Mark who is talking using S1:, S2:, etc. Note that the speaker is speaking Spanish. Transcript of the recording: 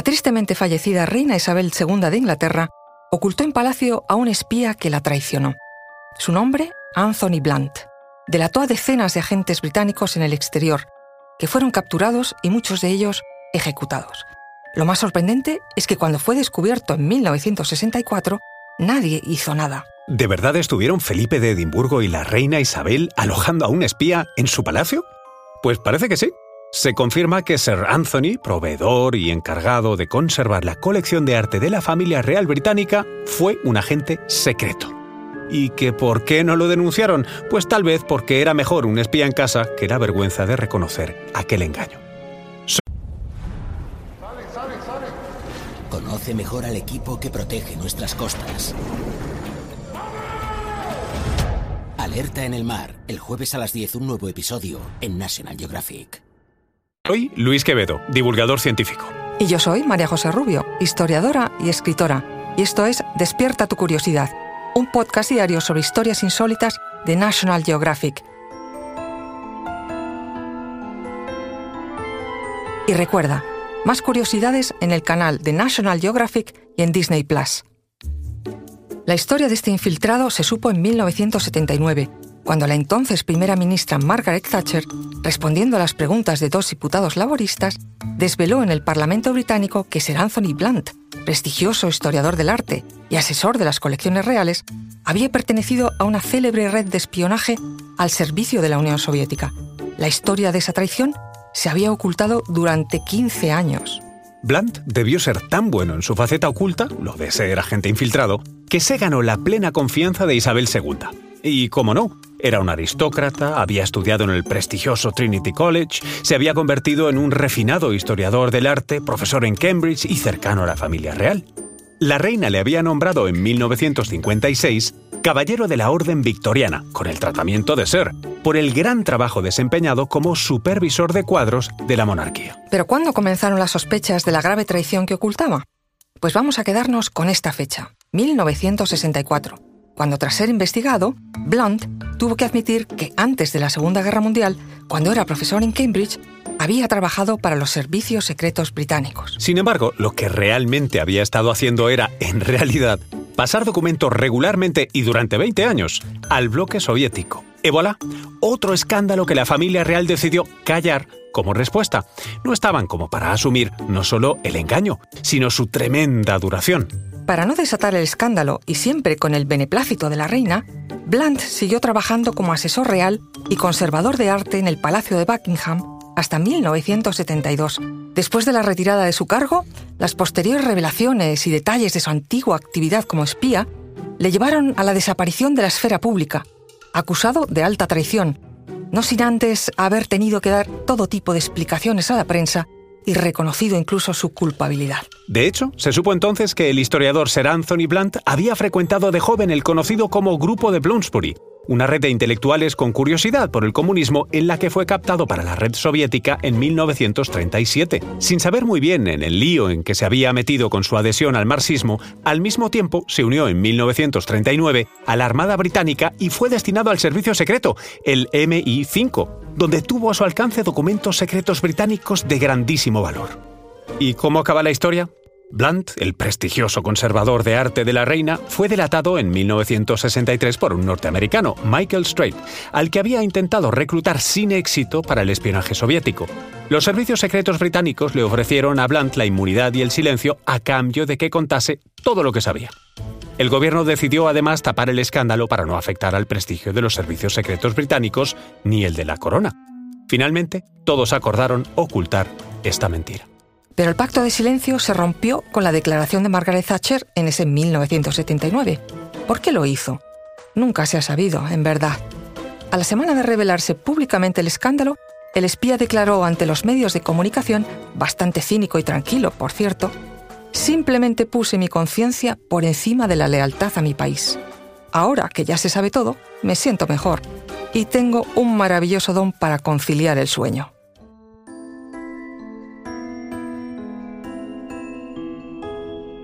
S1: La tristemente fallecida reina Isabel II de Inglaterra ocultó en palacio a un espía que la traicionó. Su nombre, Anthony Blunt. Delató a decenas de agentes británicos en el exterior, que fueron capturados y muchos de ellos ejecutados. Lo más sorprendente es que cuando fue descubierto en 1964, nadie hizo nada.
S2: ¿De verdad estuvieron Felipe de Edimburgo y la reina Isabel alojando a un espía en su palacio? Pues parece que sí. Se confirma que Sir Anthony, proveedor y encargado de conservar la colección de arte de la familia real británica, fue un agente secreto. ¿Y que por qué no lo denunciaron? Pues tal vez porque era mejor un espía en casa que la vergüenza de reconocer aquel engaño.
S3: Conoce mejor al equipo que protege nuestras costas. Alerta en el mar, el jueves a las 10 un nuevo episodio en National Geographic.
S2: Soy Luis Quevedo, divulgador científico.
S1: Y yo soy María José Rubio, historiadora y escritora. Y esto es Despierta tu curiosidad, un podcast diario sobre historias insólitas de National Geographic. Y recuerda, más curiosidades en el canal de National Geographic y en Disney Plus. La historia de este infiltrado se supo en 1979 cuando la entonces primera ministra Margaret Thatcher, respondiendo a las preguntas de dos diputados laboristas, desveló en el Parlamento británico que Sir Anthony Blunt, prestigioso historiador del arte y asesor de las colecciones reales, había pertenecido a una célebre red de espionaje al servicio de la Unión Soviética. La historia de esa traición se había ocultado durante 15 años.
S2: Blunt debió ser tan bueno en su faceta oculta, lo de ser agente infiltrado, que se ganó la plena confianza de Isabel II. Y, como no, era un aristócrata, había estudiado en el prestigioso Trinity College, se había convertido en un refinado historiador del arte, profesor en Cambridge y cercano a la familia real. La reina le había nombrado en 1956 caballero de la Orden Victoriana, con el tratamiento de ser, por el gran trabajo desempeñado como supervisor de cuadros de la monarquía.
S1: Pero ¿cuándo comenzaron las sospechas de la grave traición que ocultaba? Pues vamos a quedarnos con esta fecha, 1964 cuando tras ser investigado, Blunt tuvo que admitir que antes de la Segunda Guerra Mundial, cuando era profesor en Cambridge, había trabajado para los servicios secretos británicos.
S2: Sin embargo, lo que realmente había estado haciendo era, en realidad, pasar documentos regularmente y durante 20 años al bloque soviético. Y voilà, otro escándalo que la familia real decidió callar como respuesta. No estaban como para asumir no solo el engaño, sino su tremenda duración.
S1: Para no desatar el escándalo y siempre con el beneplácito de la reina, Blunt siguió trabajando como asesor real y conservador de arte en el Palacio de Buckingham hasta 1972. Después de la retirada de su cargo, las posteriores revelaciones y detalles de su antigua actividad como espía le llevaron a la desaparición de la esfera pública, acusado de alta traición, no sin antes haber tenido que dar todo tipo de explicaciones a la prensa y reconocido incluso su culpabilidad.
S2: De hecho, se supo entonces que el historiador Sir Anthony Blunt había frecuentado de joven el conocido como Grupo de Bloomsbury, una red de intelectuales con curiosidad por el comunismo en la que fue captado para la red soviética en 1937. Sin saber muy bien en el lío en que se había metido con su adhesión al marxismo, al mismo tiempo se unió en 1939 a la Armada Británica y fue destinado al servicio secreto, el MI5, donde tuvo a su alcance documentos secretos británicos de grandísimo valor. ¿Y cómo acaba la historia? Blunt, el prestigioso conservador de arte de la reina, fue delatado en 1963 por un norteamericano, Michael Strait, al que había intentado reclutar sin éxito para el espionaje soviético. Los servicios secretos británicos le ofrecieron a Blunt la inmunidad y el silencio a cambio de que contase todo lo que sabía. El gobierno decidió además tapar el escándalo para no afectar al prestigio de los servicios secretos británicos ni el de la corona. Finalmente, todos acordaron ocultar esta mentira.
S1: Pero el pacto de silencio se rompió con la declaración de Margaret Thatcher en ese 1979. ¿Por qué lo hizo? Nunca se ha sabido, en verdad. A la semana de revelarse públicamente el escándalo, el espía declaró ante los medios de comunicación, bastante cínico y tranquilo, por cierto, simplemente puse mi conciencia por encima de la lealtad a mi país. Ahora que ya se sabe todo, me siento mejor y tengo un maravilloso don para conciliar el sueño.